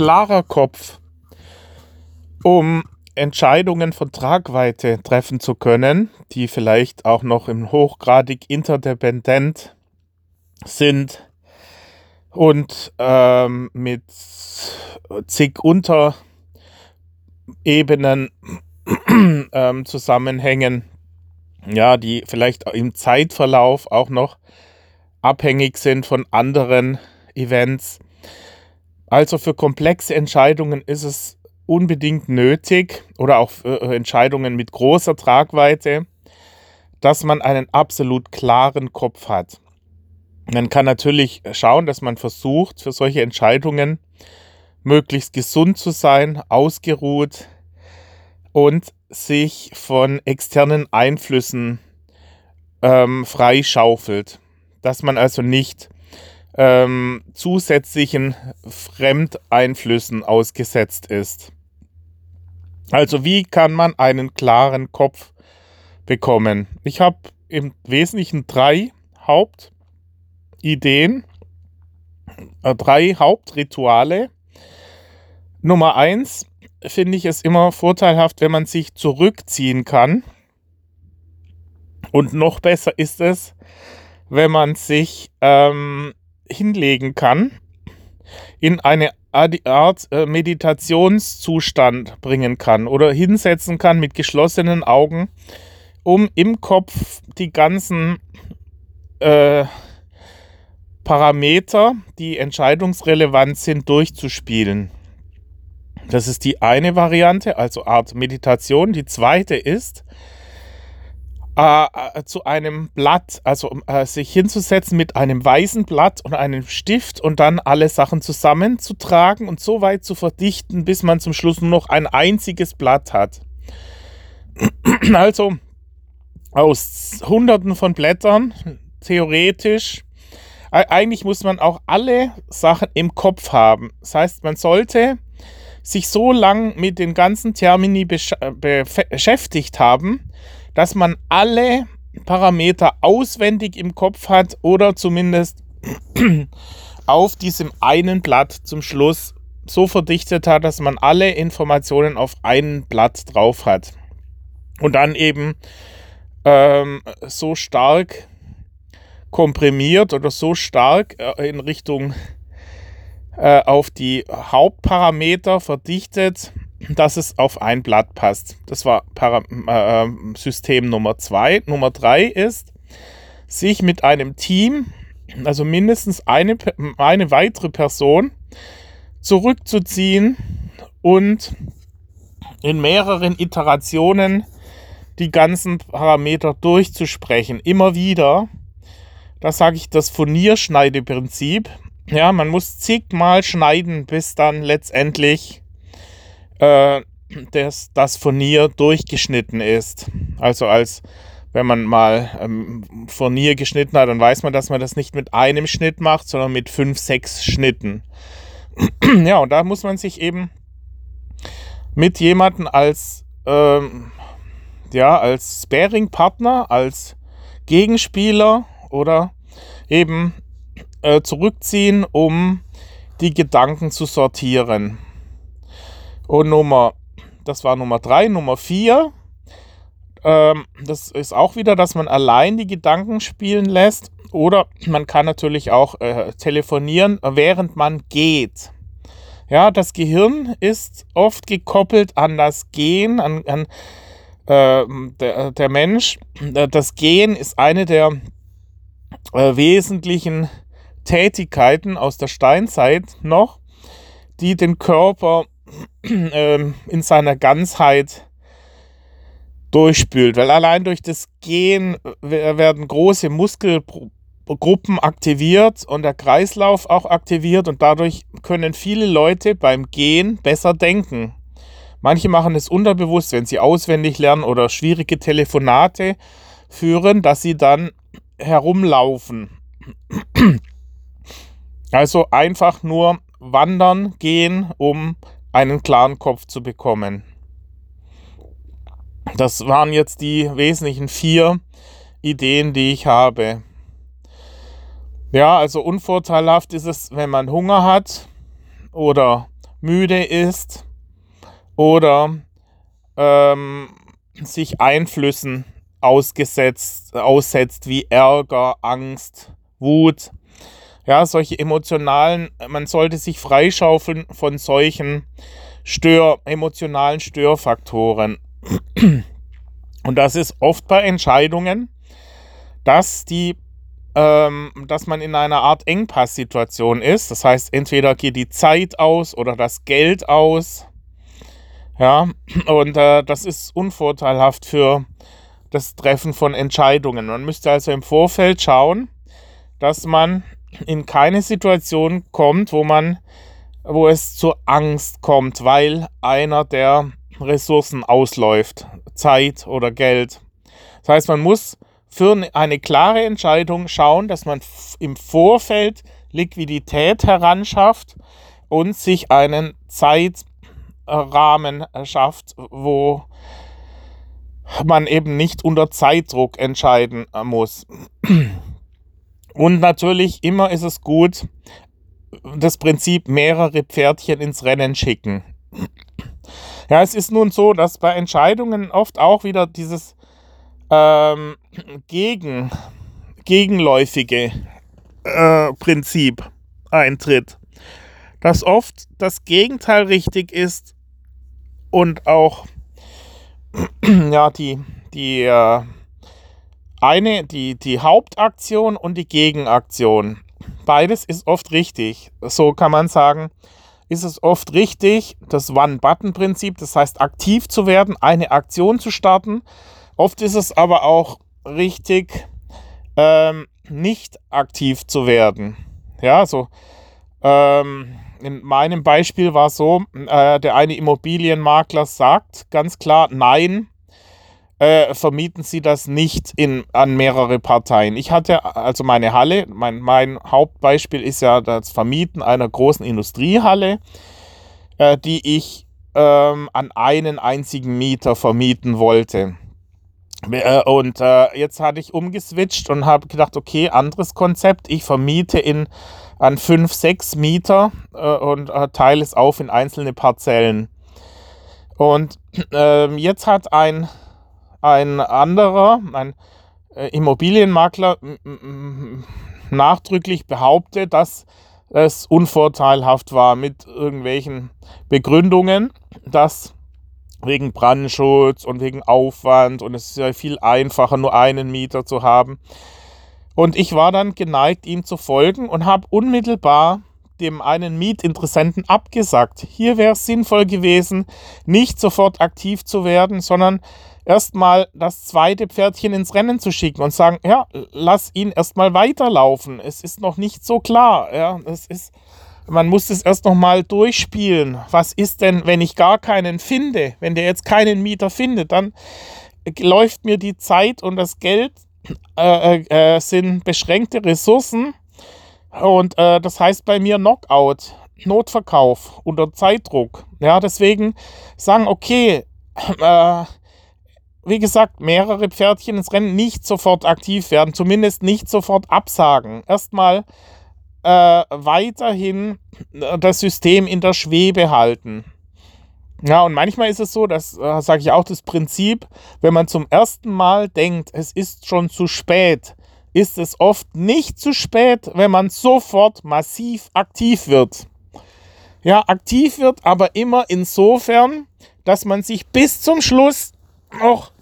klarer Kopf, um Entscheidungen von Tragweite treffen zu können, die vielleicht auch noch im hochgradig interdependent sind und ähm, mit zig Unterebenen ähm, zusammenhängen, ja, die vielleicht im Zeitverlauf auch noch abhängig sind von anderen Events. Also für komplexe Entscheidungen ist es unbedingt nötig oder auch für Entscheidungen mit großer Tragweite, dass man einen absolut klaren Kopf hat. Man kann natürlich schauen, dass man versucht, für solche Entscheidungen möglichst gesund zu sein, ausgeruht und sich von externen Einflüssen ähm, freischaufelt. Dass man also nicht ähm, zusätzlichen Fremdeinflüssen ausgesetzt ist. Also wie kann man einen klaren Kopf bekommen? Ich habe im Wesentlichen drei Hauptideen, äh, drei Hauptrituale. Nummer eins finde ich es immer vorteilhaft, wenn man sich zurückziehen kann. Und noch besser ist es, wenn man sich ähm, hinlegen kann, in eine Art äh, Meditationszustand bringen kann oder hinsetzen kann mit geschlossenen Augen, um im Kopf die ganzen äh, Parameter, die entscheidungsrelevant sind, durchzuspielen. Das ist die eine Variante, also Art Meditation. Die zweite ist, äh, äh, zu einem Blatt, also äh, sich hinzusetzen mit einem weißen Blatt und einem Stift und dann alle Sachen zusammenzutragen und so weit zu verdichten, bis man zum Schluss nur noch ein einziges Blatt hat. Also aus Hunderten von Blättern, theoretisch, eigentlich muss man auch alle Sachen im Kopf haben. Das heißt, man sollte sich so lang mit den ganzen Termini besch beschäftigt haben, dass man alle Parameter auswendig im Kopf hat oder zumindest auf diesem einen Blatt zum Schluss so verdichtet hat, dass man alle Informationen auf ein Blatt drauf hat. Und dann eben ähm, so stark komprimiert oder so stark äh, in Richtung äh, auf die Hauptparameter verdichtet, dass es auf ein Blatt passt. Das war Para äh, System Nummer zwei. Nummer drei ist, sich mit einem Team, also mindestens eine, eine weitere Person, zurückzuziehen und in mehreren Iterationen die ganzen Parameter durchzusprechen. Immer wieder. Da sage ich das Furnierschneideprinzip. Ja, man muss zigmal schneiden, bis dann letztendlich äh, das, das Furnier durchgeschnitten ist. Also als wenn man mal ähm, Furnier geschnitten hat, dann weiß man, dass man das nicht mit einem Schnitt macht, sondern mit fünf, sechs Schnitten. ja, und da muss man sich eben mit jemandem als, ähm, ja, als Sparing-Partner, als Gegenspieler oder eben äh, zurückziehen, um die Gedanken zu sortieren. Und Nummer, das war Nummer drei. Nummer vier, ähm, das ist auch wieder, dass man allein die Gedanken spielen lässt. Oder man kann natürlich auch äh, telefonieren, während man geht. Ja, das Gehirn ist oft gekoppelt an das Gehen, an, an äh, der, der Mensch. Das Gehen ist eine der äh, wesentlichen Tätigkeiten aus der Steinzeit noch, die den Körper in seiner Ganzheit durchspült. Weil allein durch das Gehen werden große Muskelgruppen aktiviert und der Kreislauf auch aktiviert und dadurch können viele Leute beim Gehen besser denken. Manche machen es unterbewusst, wenn sie auswendig lernen oder schwierige Telefonate führen, dass sie dann herumlaufen. Also einfach nur wandern gehen, um einen klaren Kopf zu bekommen. Das waren jetzt die wesentlichen vier Ideen, die ich habe. Ja, also unvorteilhaft ist es, wenn man Hunger hat oder müde ist oder ähm, sich Einflüssen ausgesetzt, aussetzt wie Ärger, Angst, Wut. Ja, solche emotionalen, man sollte sich freischaufeln von solchen Stör, emotionalen Störfaktoren. Und das ist oft bei Entscheidungen, dass die ähm, dass man in einer Art Engpasssituation ist. Das heißt, entweder geht die Zeit aus oder das Geld aus. Ja, und äh, das ist unvorteilhaft für das Treffen von Entscheidungen. Man müsste also im Vorfeld schauen, dass man in keine Situation kommt, wo man, wo es zur Angst kommt, weil einer der Ressourcen ausläuft, Zeit oder Geld. Das heißt, man muss für eine klare Entscheidung schauen, dass man im Vorfeld Liquidität heranschafft und sich einen Zeitrahmen schafft, wo man eben nicht unter Zeitdruck entscheiden muss. Und natürlich immer ist es gut, das Prinzip mehrere Pferdchen ins Rennen schicken. Ja, es ist nun so, dass bei Entscheidungen oft auch wieder dieses ähm, gegen, gegenläufige äh, Prinzip eintritt. Dass oft das Gegenteil richtig ist und auch ja, die, die äh, eine, die, die Hauptaktion und die Gegenaktion. Beides ist oft richtig. So kann man sagen, ist es oft richtig, das One-Button-Prinzip, das heißt aktiv zu werden, eine Aktion zu starten. Oft ist es aber auch richtig, ähm, nicht aktiv zu werden. Ja, so. Ähm, in meinem Beispiel war es so, äh, der eine Immobilienmakler sagt ganz klar, nein, äh, vermieten Sie das nicht in, an mehrere Parteien. Ich hatte also meine Halle, mein, mein Hauptbeispiel ist ja das Vermieten einer großen Industriehalle, äh, die ich ähm, an einen einzigen Mieter vermieten wollte. Äh, und äh, jetzt hatte ich umgeswitcht und habe gedacht, okay, anderes Konzept. Ich vermiete in an fünf, sechs Mieter äh, und teile es auf in einzelne Parzellen. Und ähm, jetzt hat ein ein anderer, ein äh, Immobilienmakler, nachdrücklich behauptet, dass es unvorteilhaft war mit irgendwelchen Begründungen, dass wegen Brandschutz und wegen Aufwand und es ist ja viel einfacher, nur einen Mieter zu haben. Und ich war dann geneigt, ihm zu folgen und habe unmittelbar dem einen Mietinteressenten abgesagt. Hier wäre es sinnvoll gewesen, nicht sofort aktiv zu werden, sondern erstmal das zweite Pferdchen ins Rennen zu schicken und sagen, ja, lass ihn erstmal weiterlaufen. Es ist noch nicht so klar. Ja, es ist, man muss es erst noch mal durchspielen. Was ist denn, wenn ich gar keinen finde? Wenn der jetzt keinen Mieter findet, dann läuft mir die Zeit und das Geld äh, äh, äh sind beschränkte Ressourcen und äh, das heißt bei mir Knockout, Notverkauf unter Zeitdruck. Ja, deswegen sagen, okay, äh, wie gesagt, mehrere Pferdchen ins Rennen nicht sofort aktiv werden, zumindest nicht sofort absagen. Erstmal äh, weiterhin äh, das System in der Schwebe halten. Ja, und manchmal ist es so, das äh, sage ich auch, das Prinzip, wenn man zum ersten Mal denkt, es ist schon zu spät, ist es oft nicht zu spät, wenn man sofort massiv aktiv wird. Ja, aktiv wird, aber immer insofern, dass man sich bis zum Schluss noch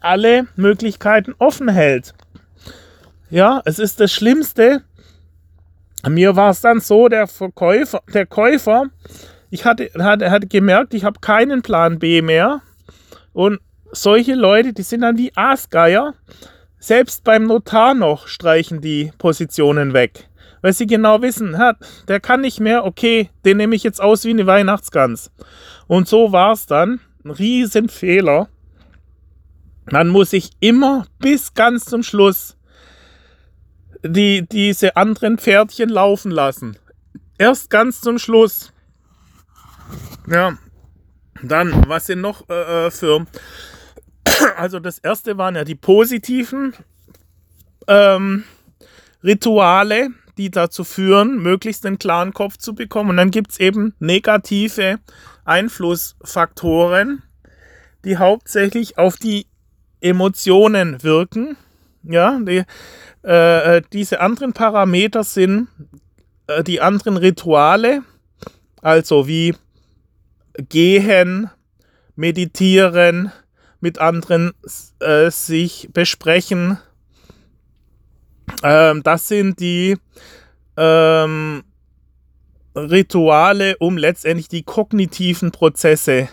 alle Möglichkeiten offen hält. Ja, es ist das Schlimmste. Mir war es dann so, der Verkäufer, der Käufer, ich hatte, hatte, hatte gemerkt, ich habe keinen Plan B mehr. Und solche Leute, die sind dann wie Aasgeier. Selbst beim Notar noch streichen die Positionen weg. Weil sie genau wissen, der kann nicht mehr, okay, den nehme ich jetzt aus wie eine Weihnachtsgans. Und so war es dann. Ein Riesenfehler. Man muss sich immer bis ganz zum Schluss die, diese anderen Pferdchen laufen lassen. Erst ganz zum Schluss. Ja. Dann, was sind noch äh, äh für. Also, das erste waren ja die positiven ähm, Rituale, die dazu führen, möglichst einen klaren Kopf zu bekommen. Und dann gibt es eben negative Einflussfaktoren, die hauptsächlich auf die Emotionen wirken. Ja, die, äh, äh diese anderen Parameter sind äh, die anderen Rituale, also wie gehen, meditieren, mit anderen äh, sich besprechen. Ähm, das sind die ähm, Rituale, um letztendlich die kognitiven Prozesse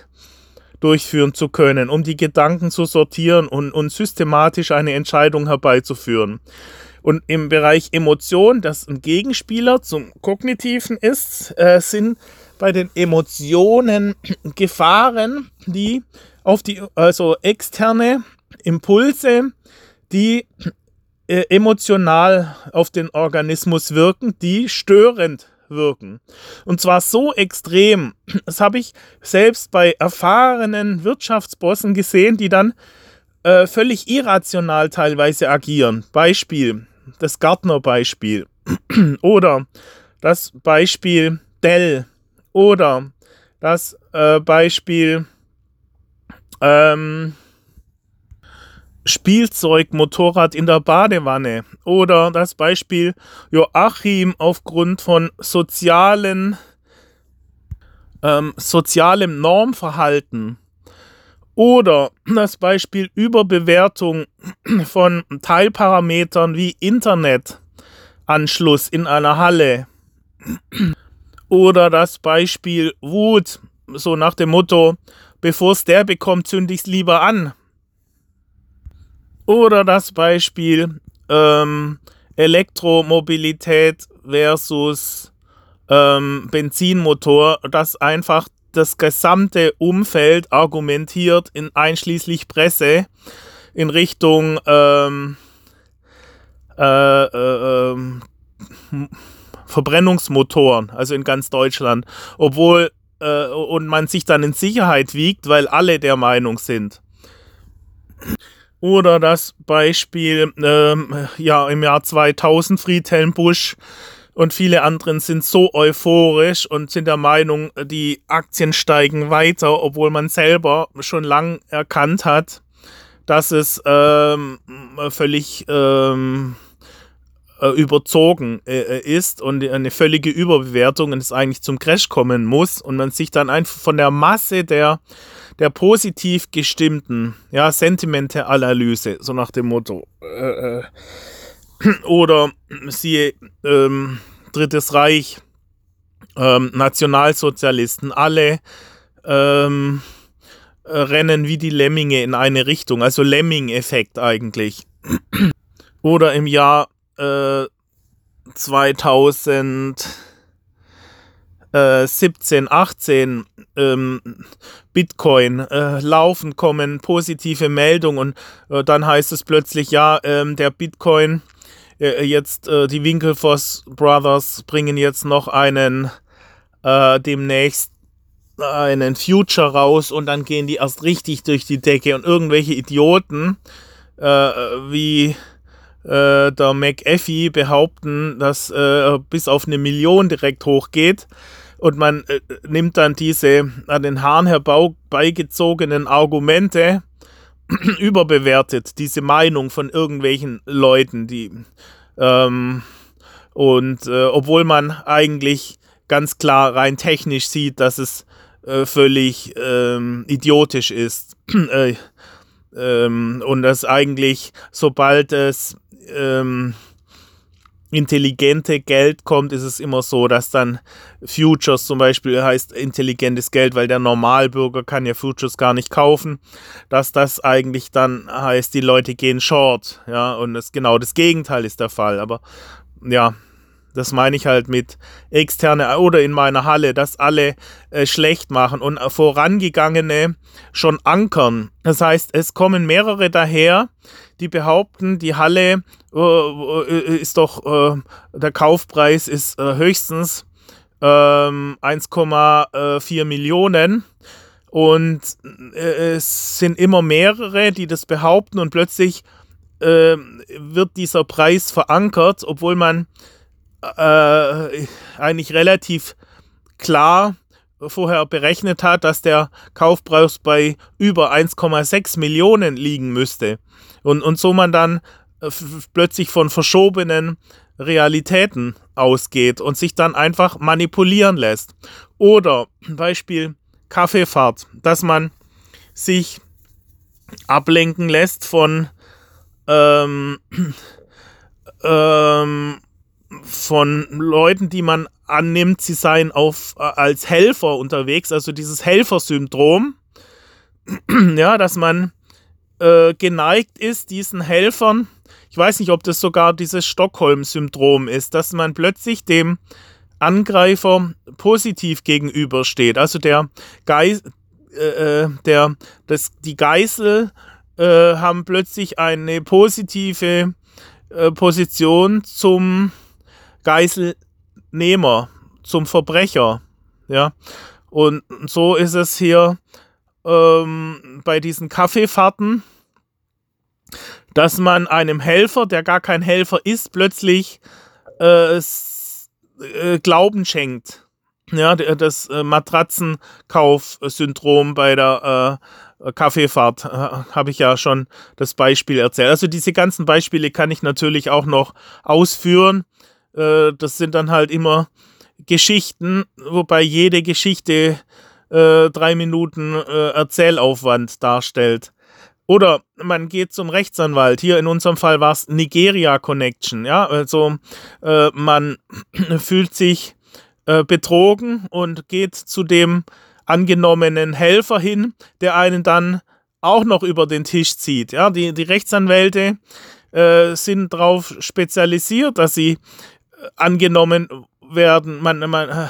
durchführen zu können, um die Gedanken zu sortieren und, und systematisch eine Entscheidung herbeizuführen. Und im Bereich Emotion, das ein Gegenspieler zum Kognitiven ist, äh, sind bei den Emotionen Gefahren, die auf die, also externe Impulse, die äh, emotional auf den Organismus wirken, die störend wirken. Und zwar so extrem, das habe ich selbst bei erfahrenen Wirtschaftsbossen gesehen, die dann äh, völlig irrational teilweise agieren. Beispiel, das Gartner-Beispiel oder das Beispiel Dell oder das äh, Beispiel ähm, Spielzeugmotorrad in der Badewanne. Oder das Beispiel Joachim aufgrund von sozialen ähm, sozialem Normverhalten. Oder das Beispiel Überbewertung von Teilparametern wie Internetanschluss in einer Halle. Oder das Beispiel Wut, so nach dem Motto, bevor es der bekommt, zünde ich es lieber an. Oder das Beispiel ähm, Elektromobilität versus ähm, Benzinmotor, das einfach das gesamte Umfeld argumentiert, in einschließlich Presse, in Richtung ähm, äh, äh, ähm, Verbrennungsmotoren, also in ganz Deutschland, obwohl äh, und man sich dann in Sicherheit wiegt, weil alle der Meinung sind. Oder das Beispiel, ähm, ja, im Jahr 2000 Friedhelm Busch und viele anderen sind so euphorisch und sind der Meinung, die Aktien steigen weiter, obwohl man selber schon lang erkannt hat, dass es ähm, völlig ähm, äh, überzogen äh, äh, ist und eine völlige Überbewertung und es eigentlich zum Crash kommen muss und man sich dann einfach von der Masse der, der positiv gestimmten, ja, Sentimente-Analyse, so nach dem Motto, äh, äh oder siehe ähm, Drittes Reich, ähm, Nationalsozialisten, alle ähm, rennen wie die Lemminge in eine Richtung, also Lemming-Effekt eigentlich. Oder im Jahr äh, 2017, 18 ähm, Bitcoin äh, laufen, kommen positive Meldungen und äh, dann heißt es plötzlich, ja, ähm, der Bitcoin, äh, jetzt äh, die Winkelfoss Brothers bringen jetzt noch einen äh, demnächst einen Future raus und dann gehen die erst richtig durch die Decke und irgendwelche Idioten äh, wie der McAfee behaupten, dass bis auf eine Million direkt hochgeht. Und man äh, nimmt dann diese an den Haaren herbeigezogenen Argumente, überbewertet, diese Meinung von irgendwelchen Leuten, die ähm, und äh, obwohl man eigentlich ganz klar rein technisch sieht, dass es äh, völlig ähm, idiotisch ist. äh, ähm, und dass eigentlich, sobald es ähm, intelligente Geld kommt, ist es immer so, dass dann Futures zum Beispiel heißt intelligentes Geld, weil der Normalbürger kann ja Futures gar nicht kaufen, dass das eigentlich dann heißt, die Leute gehen short, ja, und das genau das Gegenteil ist der Fall. Aber ja, das meine ich halt mit externe oder in meiner Halle, dass alle äh, schlecht machen und vorangegangene schon ankern. Das heißt, es kommen mehrere daher, die behaupten, die Halle äh, äh ist doch, äh, der Kaufpreis ist äh, höchstens 1,4 ähm, Millionen. Und äh, es sind immer mehrere, die das behaupten und plötzlich wird dieser Preis verankert, obwohl man äh, eigentlich relativ klar vorher berechnet hat, dass der Kaufpreis bei über 1,6 Millionen liegen müsste. Und, und so man dann äh, plötzlich von verschobenen Realitäten ausgeht und sich dann einfach manipulieren lässt. Oder Beispiel Kaffeefahrt, dass man sich ablenken lässt von ähm, ähm, von Leuten, die man annimmt, sie seien auf, äh, als Helfer unterwegs, also dieses Helfersyndrom, ja, dass man äh, geneigt ist, diesen Helfern, ich weiß nicht, ob das sogar dieses Stockholm-Syndrom ist, dass man plötzlich dem Angreifer positiv gegenübersteht. Also der Geis, äh, äh, der, das, die Geisel äh, haben plötzlich eine positive äh, Position zum Geiselnehmer, zum Verbrecher. Ja. Und so ist es hier ähm, bei diesen Kaffeefahrten, dass man einem Helfer, der gar kein Helfer ist, plötzlich äh, äh, Glauben schenkt. Ja, das äh, Matratzenkauf-Syndrom bei der äh, Kaffeefahrt äh, habe ich ja schon das Beispiel erzählt. Also diese ganzen Beispiele kann ich natürlich auch noch ausführen. Äh, das sind dann halt immer Geschichten, wobei jede Geschichte äh, drei Minuten äh, Erzählaufwand darstellt. Oder man geht zum Rechtsanwalt. Hier in unserem Fall war es Nigeria Connection. Ja, also äh, man fühlt sich äh, betrogen und geht zu dem angenommenen Helfer hin, der einen dann auch noch über den Tisch zieht. Ja, die, die Rechtsanwälte äh, sind darauf spezialisiert, dass sie äh, angenommen werden, man, man, äh,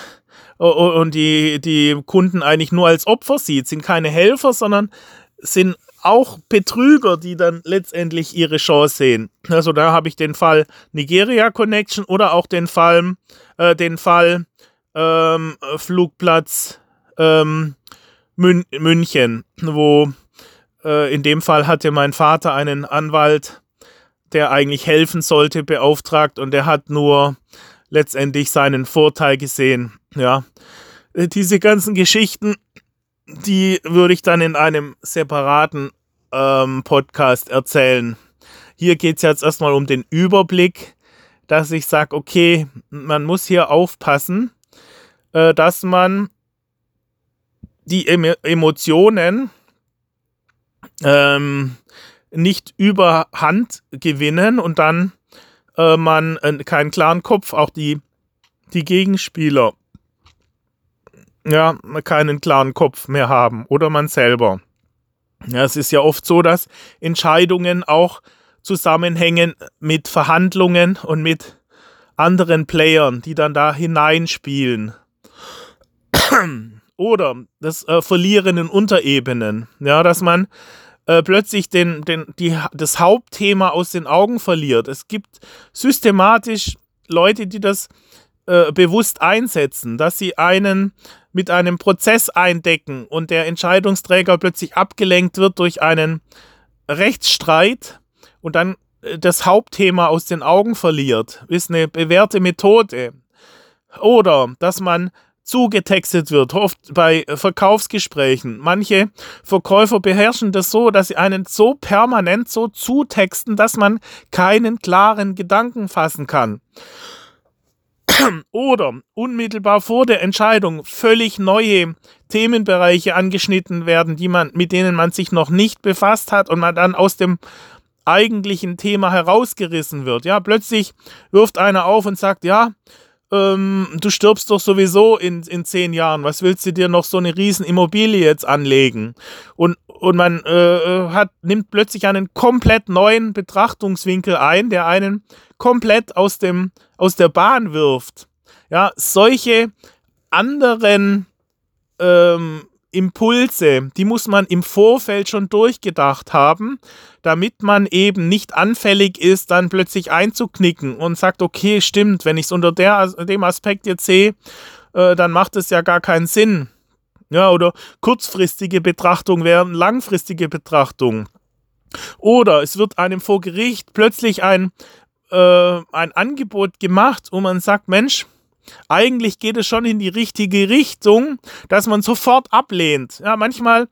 und die, die Kunden eigentlich nur als Opfer sieht, sind keine Helfer, sondern sind auch Betrüger, die dann letztendlich ihre Chance sehen. Also da habe ich den Fall Nigeria Connection oder auch den Fall, äh, den Fall ähm, Flugplatz ähm, Mün München, wo äh, in dem Fall hatte mein Vater einen Anwalt, der eigentlich helfen sollte, beauftragt und der hat nur letztendlich seinen Vorteil gesehen. Ja, diese ganzen Geschichten die würde ich dann in einem separaten ähm, Podcast erzählen. Hier geht es jetzt erstmal um den Überblick, dass ich sage, okay, man muss hier aufpassen, äh, dass man die em Emotionen ähm, nicht überhand gewinnen und dann äh, man äh, keinen klaren Kopf, auch die, die Gegenspieler ja, keinen klaren Kopf mehr haben oder man selber. Ja, es ist ja oft so, dass Entscheidungen auch zusammenhängen mit Verhandlungen und mit anderen Playern, die dann da hineinspielen. Oder das äh, Verlieren in Unterebenen. Ja, dass man äh, plötzlich den, den, die, das Hauptthema aus den Augen verliert. Es gibt systematisch Leute, die das äh, bewusst einsetzen, dass sie einen mit einem Prozess eindecken und der Entscheidungsträger plötzlich abgelenkt wird durch einen Rechtsstreit und dann äh, das Hauptthema aus den Augen verliert, ist eine bewährte Methode. Oder dass man zugetextet wird, oft bei Verkaufsgesprächen. Manche Verkäufer beherrschen das so, dass sie einen so permanent so zutexten, dass man keinen klaren Gedanken fassen kann. Oder unmittelbar vor der Entscheidung völlig neue Themenbereiche angeschnitten werden, die man, mit denen man sich noch nicht befasst hat und man dann aus dem eigentlichen Thema herausgerissen wird. Ja, plötzlich wirft einer auf und sagt, ja, ähm, du stirbst doch sowieso in, in zehn Jahren. Was willst du dir noch so eine riesen Immobilie jetzt anlegen? Und, und man äh, äh hat, nimmt plötzlich einen komplett neuen Betrachtungswinkel ein, der einen komplett aus, dem, aus der Bahn wirft. Ja, solche anderen ähm, Impulse, die muss man im Vorfeld schon durchgedacht haben, damit man eben nicht anfällig ist, dann plötzlich einzuknicken und sagt, okay, stimmt, wenn ich es unter der, dem Aspekt jetzt sehe, äh, dann macht es ja gar keinen Sinn. Ja, oder kurzfristige Betrachtung während langfristige Betrachtung. Oder es wird einem vor Gericht plötzlich ein äh, ein Angebot gemacht, wo man sagt, Mensch, eigentlich geht es schon in die richtige Richtung, dass man sofort ablehnt. Ja, manchmal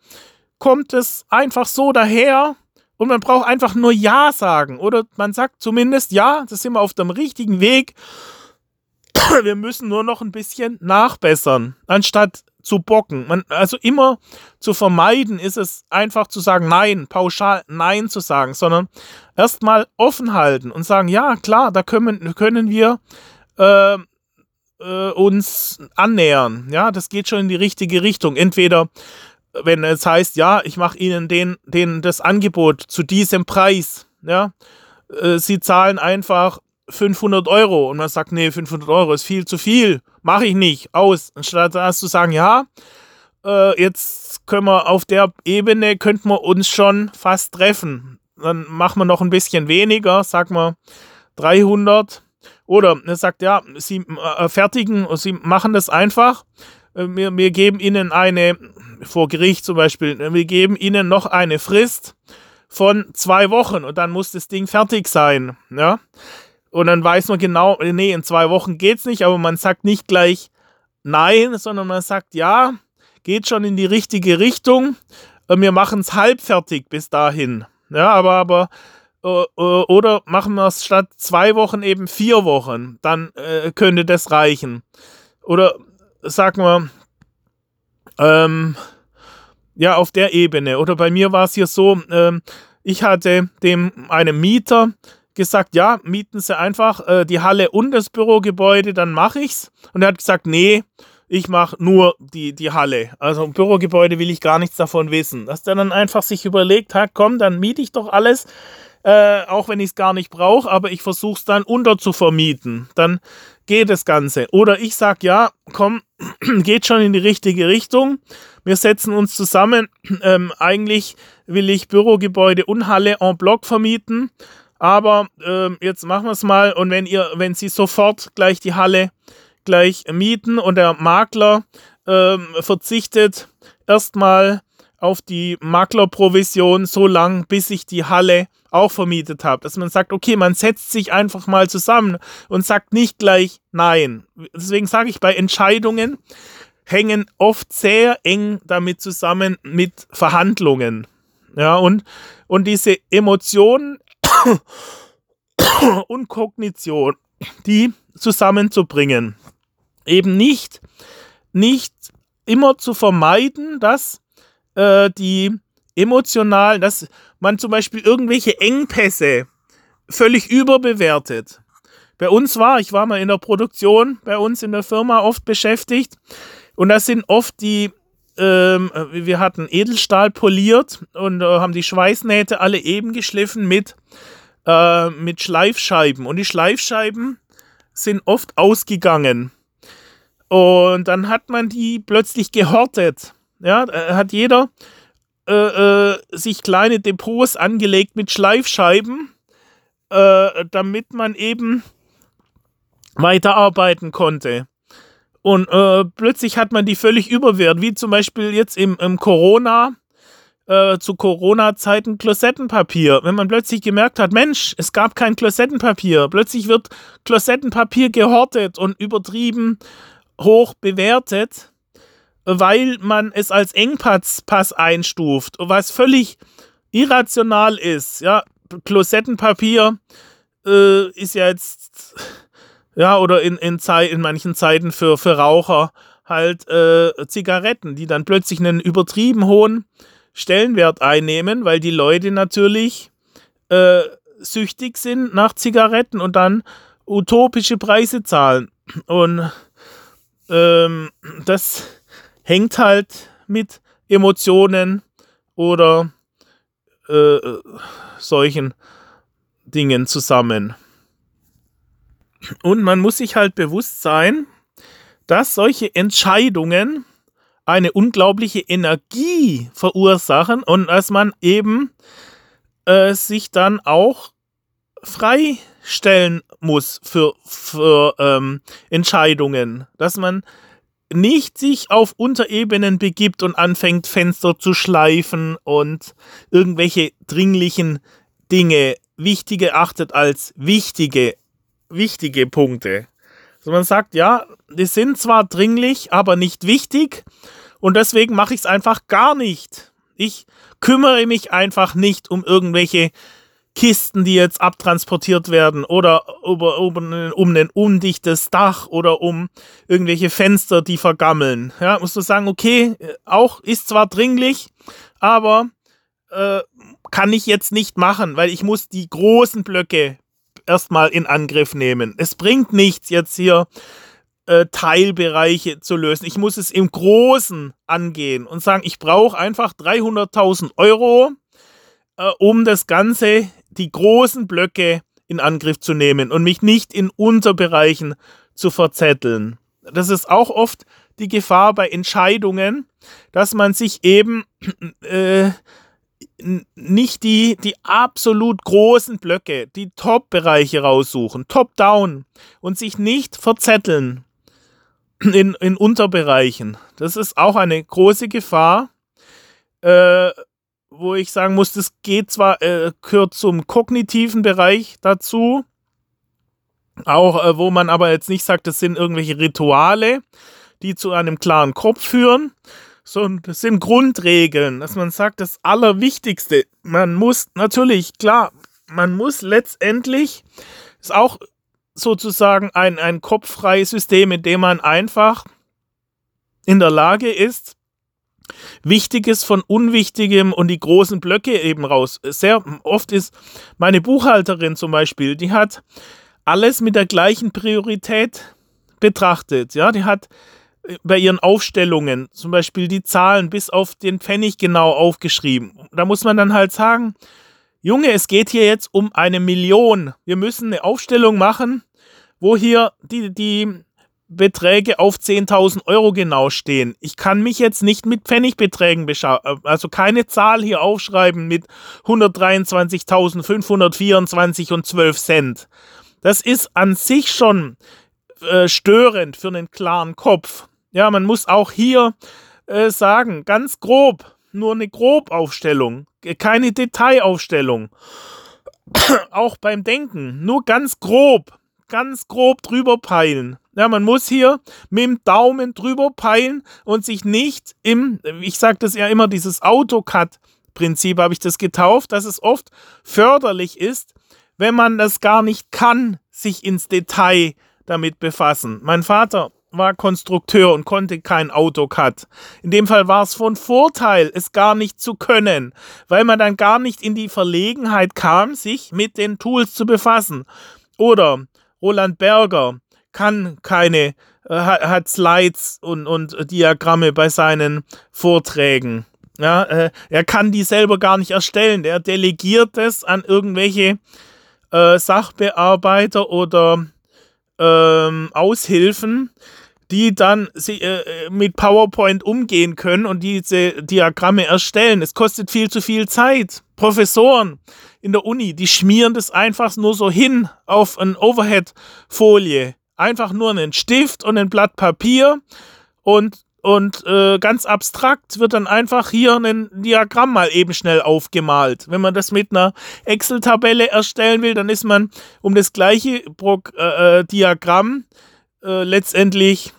kommt es einfach so daher und man braucht einfach nur Ja sagen. Oder man sagt zumindest, ja, das sind wir auf dem richtigen Weg. Wir müssen nur noch ein bisschen nachbessern, anstatt zu bocken. Man, also immer zu vermeiden ist es einfach zu sagen Nein, pauschal Nein zu sagen, sondern erstmal offen halten und sagen, ja klar, da können, können wir äh, äh, uns annähern. Ja, das geht schon in die richtige Richtung. Entweder wenn es heißt, ja, ich mache Ihnen den, den, das Angebot zu diesem Preis, ja, äh, Sie zahlen einfach 500 Euro und man sagt, nee, 500 Euro ist viel zu viel, mache ich nicht, aus. Anstatt dass zu sagen, ja, äh, jetzt können wir auf der Ebene, könnten wir uns schon fast treffen. Dann machen wir noch ein bisschen weniger, sagen wir 300. Oder er sagt, ja, Sie äh, fertigen, Sie machen das einfach. Äh, wir, wir geben Ihnen eine, vor Gericht zum Beispiel, wir geben Ihnen noch eine Frist von zwei Wochen und dann muss das Ding fertig sein. Ja? Und dann weiß man genau, nee, in zwei Wochen geht's nicht, aber man sagt nicht gleich nein, sondern man sagt ja, geht schon in die richtige Richtung. Äh, wir machen es halbfertig bis dahin. Ja, aber, aber äh, äh, oder machen wir es statt zwei Wochen eben vier Wochen, dann äh, könnte das reichen. Oder sagen wir, ähm, ja, auf der Ebene. Oder bei mir war es hier so, ähm, ich hatte dem einem Mieter gesagt, ja, mieten Sie einfach äh, die Halle und das Bürogebäude, dann mache ich's. Und er hat gesagt, nee, ich mache nur die, die Halle. Also Bürogebäude will ich gar nichts davon wissen. Dass der dann einfach sich überlegt hat, komm, dann miete ich doch alles, äh, auch wenn ich es gar nicht brauche, aber ich versuche es dann unter zu vermieten. Dann geht das Ganze. Oder ich sage, ja, komm, geht schon in die richtige Richtung. Wir setzen uns zusammen. Ähm, eigentlich will ich Bürogebäude und Halle en bloc vermieten. Aber ähm, jetzt machen wir es mal und wenn ihr, wenn Sie sofort gleich die Halle gleich mieten und der Makler ähm, verzichtet erstmal auf die Maklerprovision so lang, bis ich die Halle auch vermietet habe. Dass man sagt, okay, man setzt sich einfach mal zusammen und sagt nicht gleich nein. Deswegen sage ich, bei Entscheidungen hängen oft sehr eng damit zusammen mit Verhandlungen. Ja, und, und diese Emotionen und Kognition, die zusammenzubringen. Eben nicht, nicht immer zu vermeiden, dass äh, die emotionalen, dass man zum Beispiel irgendwelche Engpässe völlig überbewertet. Bei uns war, ich war mal in der Produktion, bei uns in der Firma oft beschäftigt und das sind oft die ähm, wir hatten Edelstahl poliert und äh, haben die Schweißnähte alle eben geschliffen mit, äh, mit Schleifscheiben. Und die Schleifscheiben sind oft ausgegangen. Und dann hat man die plötzlich gehortet. Ja, hat jeder äh, äh, sich kleine Depots angelegt mit Schleifscheiben, äh, damit man eben weiterarbeiten konnte. Und äh, plötzlich hat man die völlig überwert, wie zum Beispiel jetzt im, im Corona, äh, zu Corona-Zeiten Klosettenpapier. Wenn man plötzlich gemerkt hat, Mensch, es gab kein Klosettenpapier. Plötzlich wird Klosettenpapier gehortet und übertrieben hoch bewertet, weil man es als Engpass einstuft, was völlig irrational ist. Ja, Klosettenpapier äh, ist ja jetzt ja, oder in, in, Zei in manchen Zeiten für, für Raucher halt äh, Zigaretten, die dann plötzlich einen übertrieben hohen Stellenwert einnehmen, weil die Leute natürlich äh, süchtig sind nach Zigaretten und dann utopische Preise zahlen. Und ähm, das hängt halt mit Emotionen oder äh, solchen Dingen zusammen. Und man muss sich halt bewusst sein, dass solche Entscheidungen eine unglaubliche Energie verursachen und dass man eben äh, sich dann auch freistellen muss für, für ähm, Entscheidungen. Dass man nicht sich auf Unterebenen begibt und anfängt, Fenster zu schleifen und irgendwelche dringlichen Dinge wichtig erachtet als wichtige, wichtige Punkte. Also man sagt, ja, die sind zwar dringlich, aber nicht wichtig und deswegen mache ich es einfach gar nicht. Ich kümmere mich einfach nicht um irgendwelche Kisten, die jetzt abtransportiert werden oder über, über, um ein undichtes Dach oder um irgendwelche Fenster, die vergammeln. Ja, musst du sagen, okay, auch ist zwar dringlich, aber äh, kann ich jetzt nicht machen, weil ich muss die großen Blöcke erstmal in Angriff nehmen. Es bringt nichts, jetzt hier äh, Teilbereiche zu lösen. Ich muss es im Großen angehen und sagen, ich brauche einfach 300.000 Euro, äh, um das Ganze, die großen Blöcke in Angriff zu nehmen und mich nicht in Unterbereichen zu verzetteln. Das ist auch oft die Gefahr bei Entscheidungen, dass man sich eben äh, nicht die, die absolut großen Blöcke, die Top-Bereiche raussuchen, top-down und sich nicht verzetteln in, in Unterbereichen. Das ist auch eine große Gefahr, äh, wo ich sagen muss, das geht zwar, äh, gehört zum kognitiven Bereich dazu, auch äh, wo man aber jetzt nicht sagt, das sind irgendwelche Rituale, die zu einem klaren Kopf führen, so, das sind Grundregeln, dass man sagt, das Allerwichtigste, man muss natürlich, klar, man muss letztendlich, ist auch sozusagen ein, ein kopffreies System, in dem man einfach in der Lage ist, Wichtiges von Unwichtigem und die großen Blöcke eben raus. Sehr oft ist meine Buchhalterin zum Beispiel, die hat alles mit der gleichen Priorität betrachtet. Ja, die hat bei ihren Aufstellungen zum Beispiel die Zahlen bis auf den Pfennig genau aufgeschrieben. Da muss man dann halt sagen, Junge, es geht hier jetzt um eine Million. Wir müssen eine Aufstellung machen, wo hier die, die Beträge auf 10.000 Euro genau stehen. Ich kann mich jetzt nicht mit Pfennigbeträgen beschauen, also keine Zahl hier aufschreiben mit 123.524 und 12 Cent. Das ist an sich schon äh, störend für einen klaren Kopf. Ja, man muss auch hier äh, sagen, ganz grob, nur eine Grobaufstellung, keine Detailaufstellung. auch beim Denken, nur ganz grob, ganz grob drüber peilen. Ja, man muss hier mit dem Daumen drüber peilen und sich nicht im, ich sage das ja immer, dieses AutoCAD-Prinzip habe ich das getauft, dass es oft förderlich ist, wenn man das gar nicht kann, sich ins Detail damit befassen. Mein Vater war Konstrukteur und konnte kein AutoCAD. In dem Fall war es von Vorteil, es gar nicht zu können, weil man dann gar nicht in die Verlegenheit kam, sich mit den Tools zu befassen. Oder Roland Berger kann keine, äh, hat Slides und, und Diagramme bei seinen Vorträgen. Ja, äh, er kann die selber gar nicht erstellen. Er delegiert es an irgendwelche äh, Sachbearbeiter oder ähm, Aushilfen, die dann sie, äh, mit PowerPoint umgehen können und diese Diagramme erstellen. Es kostet viel zu viel Zeit. Professoren in der Uni, die schmieren das einfach nur so hin auf ein Overhead-Folie. Einfach nur einen Stift und ein Blatt Papier und, und äh, ganz abstrakt wird dann einfach hier ein Diagramm mal eben schnell aufgemalt. Wenn man das mit einer Excel-Tabelle erstellen will, dann ist man um das gleiche Pro äh, äh Diagramm äh, letztendlich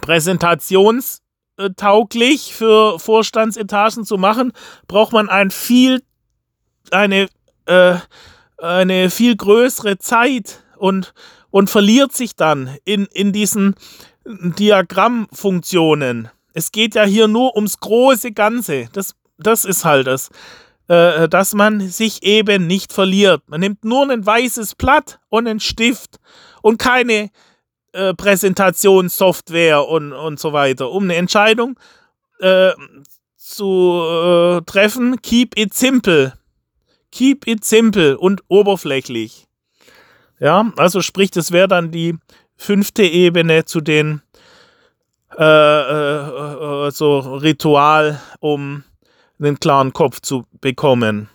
präsentationstauglich für Vorstandsetagen zu machen, braucht man ein viel, eine, äh, eine viel größere Zeit und, und verliert sich dann in, in diesen Diagrammfunktionen. Es geht ja hier nur ums große Ganze. Das, das ist halt das. Äh, dass man sich eben nicht verliert. Man nimmt nur ein weißes Blatt und einen Stift und keine äh, Präsentationssoftware und, und so weiter, um eine Entscheidung äh, zu äh, treffen. Keep it simple. Keep it simple und oberflächlich. Ja, also sprich, das wäre dann die fünfte Ebene zu den äh, äh, äh, so Ritual, um einen klaren Kopf zu bekommen.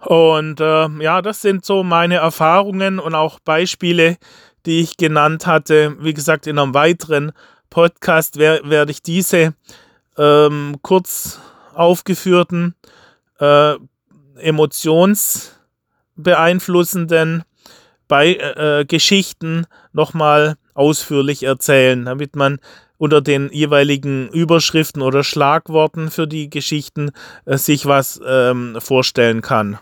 Und äh, ja, das sind so meine Erfahrungen und auch Beispiele, die ich genannt hatte. Wie gesagt, in einem weiteren Podcast wer werde ich diese ähm, kurz aufgeführten äh, emotionsbeeinflussenden bei äh, Geschichten nochmal ausführlich erzählen, damit man unter den jeweiligen Überschriften oder Schlagworten für die Geschichten äh, sich was ähm, vorstellen kann.